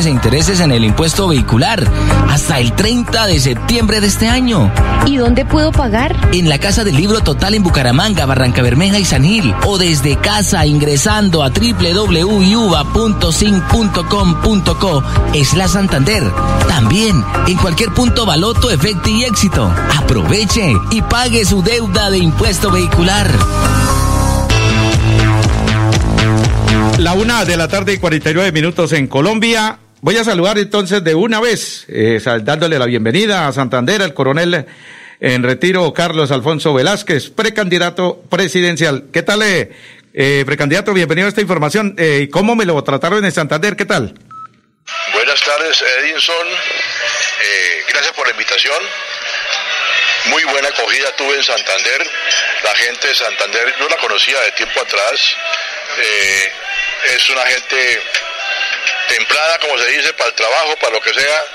deducciones e intereses en el impuesto vehicular hasta el 30 de septiembre de este año. ¿Y dónde puedo pagar? En la Casa del Libro Total en Bucaramanga, Barranca Bermeja y San Gil. O desde casa ingresando a www.sin.com.co es la Santander. También en cualquier punto Baloto, Efecto y Éxito. Aproveche y pague su deuda de impuesto vehicular. La una de la tarde y 49 minutos en Colombia. Voy a saludar entonces de una vez, eh, dándole la bienvenida a Santander al coronel en retiro Carlos Alfonso Velázquez, precandidato presidencial. ¿Qué tal, eh, eh precandidato? Bienvenido a esta información. Eh, ¿Cómo me lo trataron en Santander? ¿Qué tal? Buenas tardes, Edinson. Eh, gracias por la invitación. Muy buena acogida tuve en Santander. La gente de Santander, yo la conocía de tiempo atrás. Eh, es una gente templada, como se dice, para el trabajo, para lo que sea,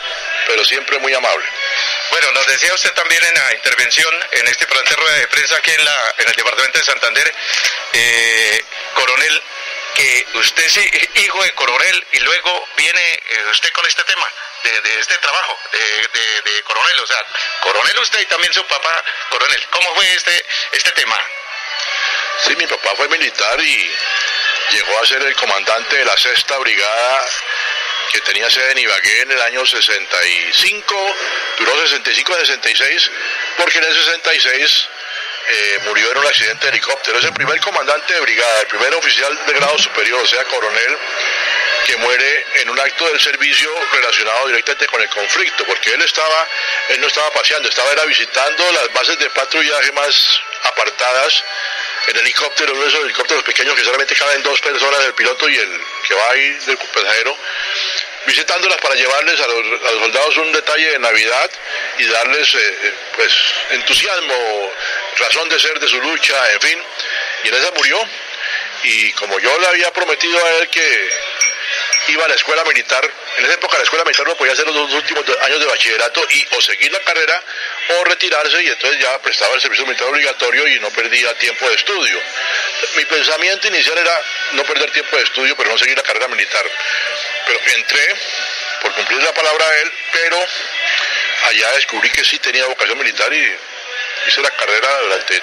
pero siempre muy amable. Bueno, nos decía usted también en la intervención, en este plan de rueda de prensa aquí en, la, en el departamento de Santander, eh, coronel, que usted es hijo de coronel y luego viene eh, usted con este tema de, este trabajo de, coronel, o sea, coronel usted y también su papá coronel. ¿Cómo fue este, este tema? Sí, mi papá fue militar y llegó a ser el comandante de la sexta brigada que tenía sede en Ibagué en el año 65, duró 65 a 66, porque en el 66 eh, murió en un accidente de helicóptero. Es el primer comandante de brigada, el primer oficial de grado superior, o sea, coronel, que muere en un acto del servicio relacionado directamente con el conflicto, porque él estaba, él no estaba paseando, estaba era visitando las bases de patrullaje más apartadas en helicóptero, uno de esos helicópteros pequeños que solamente caben dos personas, el piloto y el que va ahí del pasajero, visitándolas para llevarles a los, soldados un detalle de Navidad y darles eh, eh, pues entusiasmo, razón de ser de su lucha, en fin. Y en esa murió. Y como yo le había prometido a él que iba a la escuela militar, en esa época la escuela militar no podía hacer los dos últimos años de bachillerato y o seguir la carrera o retirarse y entonces ya prestaba el servicio militar obligatorio y no perdía tiempo de estudio. Mi pensamiento inicial era no perder tiempo de estudio, pero no seguir la carrera militar. Pero entré por cumplir la palabra a él, pero allá descubrí que sí tenía vocación militar y hice la carrera durante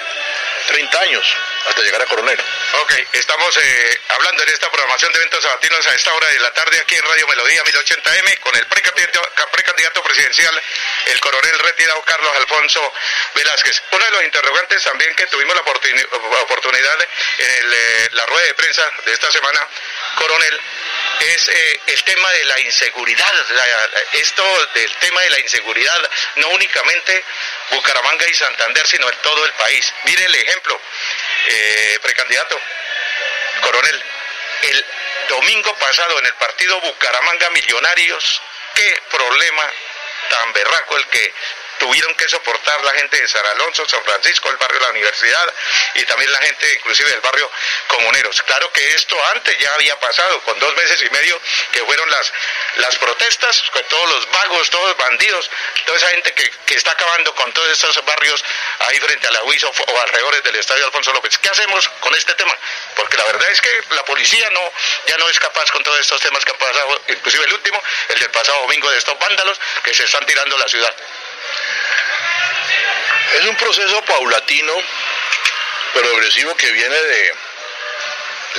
30 años hasta llegar a coronel. Ok, estamos eh, hablando en esta programación de eventos sabatinos a esta hora de la tarde aquí en Radio Melodía 1080M con el precandidato, presidencial, el coronel retirado Carlos Alfonso Velázquez. Uno de los interrogantes también que tuvimos la oportunidad en eh, la rueda de prensa de esta semana, coronel, es eh, el tema de la inseguridad. esto del tema de la inseguridad, no únicamente Bucaramanga y Santander, sino en todo el país. Mire el ejemplo, eh, precandidato, coronel, el domingo pasado en el partido Bucaramanga Millonarios, qué problema tan berraco el que tuvieron que soportar la gente de San Alonso, San Francisco, el barrio de la Universidad y también la gente inclusive del barrio Comuneros. Claro que esto antes ya había pasado, con dos meses y medio que fueron las, las protestas, con todos los vagos, todos los bandidos, toda esa gente que, que está acabando con todos estos barrios ahí frente a la UIS o, alrededor del Estadio Alfonso López. ¿Qué hacemos con este tema? Porque la verdad es que la policía no, ya no es capaz con todos estos temas que han pasado, inclusive el último, el del pasado domingo de estos vándalos que se están tirando la ciudad. Es un proceso paulatino, progresivo que viene de,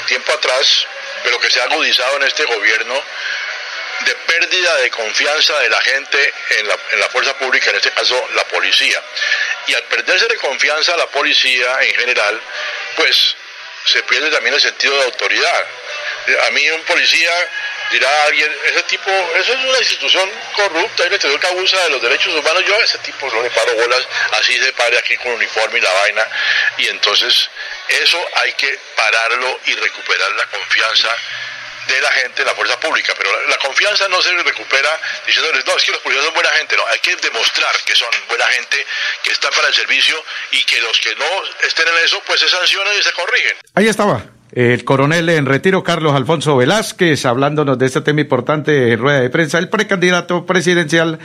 tiempo atrás, pero que se ha agudizado en este gobierno de pérdida de confianza de la gente en la, en la, fuerza pública, en este caso la policía. Y al perderse de confianza la policía en general, pues se pierde también el sentido de autoridad. A mí un policía dirá alguien, ese tipo, eso es una institución corrupta, hay un que abusa de los derechos humanos, yo a ese tipo no le paro bolas, así se pare aquí con uniforme y la vaina, y entonces eso hay que pararlo y recuperar la confianza de la gente en la fuerza pública, pero la, confianza no se recupera diciéndoles, no, es que los policías son buena gente, no, hay que demostrar que son buena gente, que están para el servicio y que los que no estén en eso, pues se sancionan y se corrigen. Ahí estaba, el coronel en retiro Carlos Alfonso Velázquez, hablándonos de este tema importante en rueda de prensa, el precandidato presidencial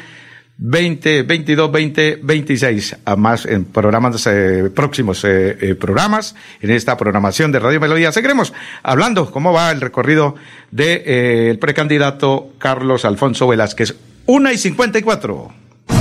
20, 22, 20, 26, a más en programas eh, próximos eh, eh, programas, en esta programación de Radio Melodía. Seguiremos hablando cómo va el recorrido del de, el precandidato Carlos Alfonso Velázquez. Una y 54.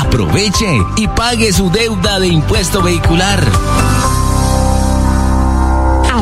Aproveche y pague su deuda de impuesto vehicular.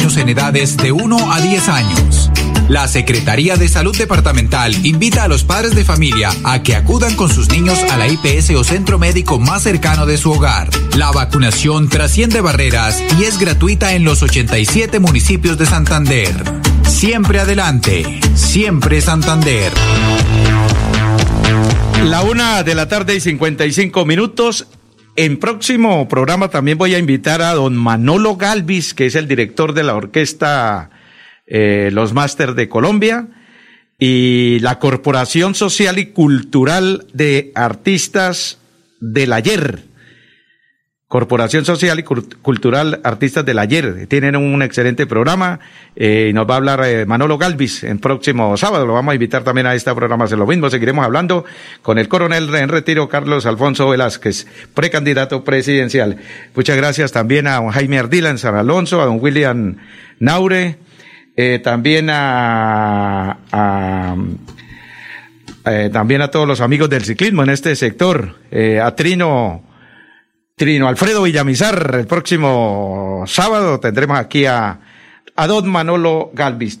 en edades de 1 a 10 años. La Secretaría de Salud Departamental invita a los padres de familia a que acudan con sus niños a la IPS o centro médico más cercano de su hogar. La vacunación trasciende barreras y es gratuita en los 87 municipios de Santander. Siempre adelante, siempre Santander. La una de la tarde y 55 minutos. En próximo programa también voy a invitar a don Manolo Galvis, que es el director de la orquesta eh, Los Máster de Colombia y la Corporación Social y Cultural de Artistas del Ayer. Corporación Social y Cultural Artistas del Ayer. Tienen un excelente programa eh, y nos va a hablar eh, Manolo Galvis en próximo sábado. Lo vamos a invitar también a esta programación. Lo mismo, seguiremos hablando con el coronel en retiro Carlos Alfonso Velázquez, precandidato presidencial. Muchas gracias también a don Jaime Ardila en San Alonso, a don William Naure, eh, también a, a eh, también a todos los amigos del ciclismo en este sector, eh, a Trino Trino Alfredo Villamizar. El próximo sábado tendremos aquí a, a Don Manolo Galvis.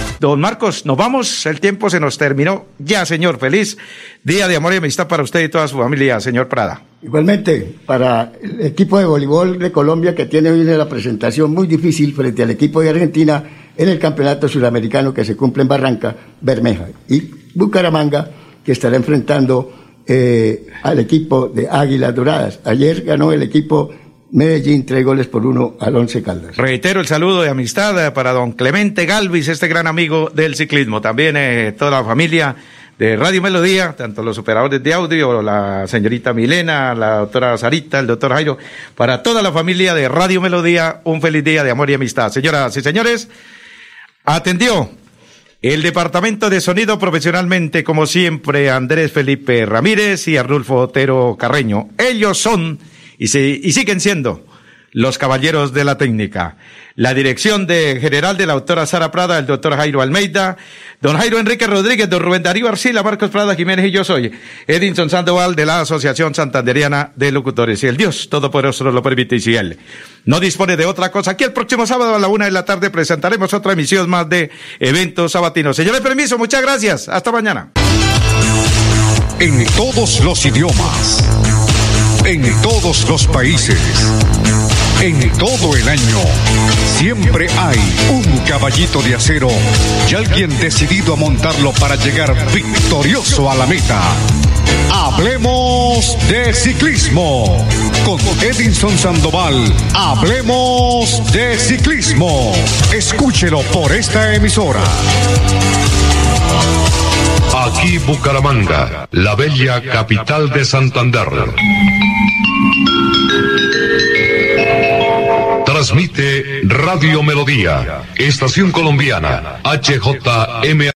Don Marcos, nos vamos, el tiempo se nos terminó. Ya, señor, feliz día de amor y amistad para usted y toda su familia, señor Prada. Igualmente, para el equipo de voleibol de Colombia que tiene hoy la presentación muy difícil frente al equipo de Argentina en el campeonato sudamericano que se cumple en Barranca, Bermeja. Y Bucaramanga, que estará enfrentando eh, al equipo de Águilas Doradas. Ayer ganó el equipo Medellín, tres goles por uno al Once Caldas. Reitero el saludo de amistad para don Clemente Galvis, este gran amigo del ciclismo. También eh, toda la familia de Radio Melodía, tanto los operadores de audio, la señorita Milena, la doctora Sarita, el doctor Jairo, para toda la familia de Radio Melodía, un feliz día de amor y amistad. Señoras y señores, atendió el departamento de sonido profesionalmente, como siempre, Andrés Felipe Ramírez y Arnulfo Otero Carreño. Ellos son y, y siguen siendo los caballeros de la técnica. La dirección de general de la doctora Sara Prada, el doctor Jairo Almeida, don Jairo Enrique Rodríguez, don Rubén Darío Arcila, Marcos Prada Jiménez y yo soy Edinson Sandoval de la Asociación Santanderiana de Locutores. Si el Dios Todopoderoso nos lo permite y si Él no dispone de otra cosa, aquí el próximo sábado a la una de la tarde presentaremos otra emisión más de Eventos Sabatinos. Señores, permiso, muchas gracias. Hasta mañana. En todos los idiomas en todos los países. En todo el año, siempre hay un caballito de acero y alguien decidido a montarlo para llegar victorioso a la meta. Hablemos de ciclismo. Con Edinson Sandoval, hablemos de ciclismo. Escúchelo por esta emisora. Aquí Bucaramanga, la bella capital de Santander. Transmite Radio Melodía, Estación Colombiana, HJM.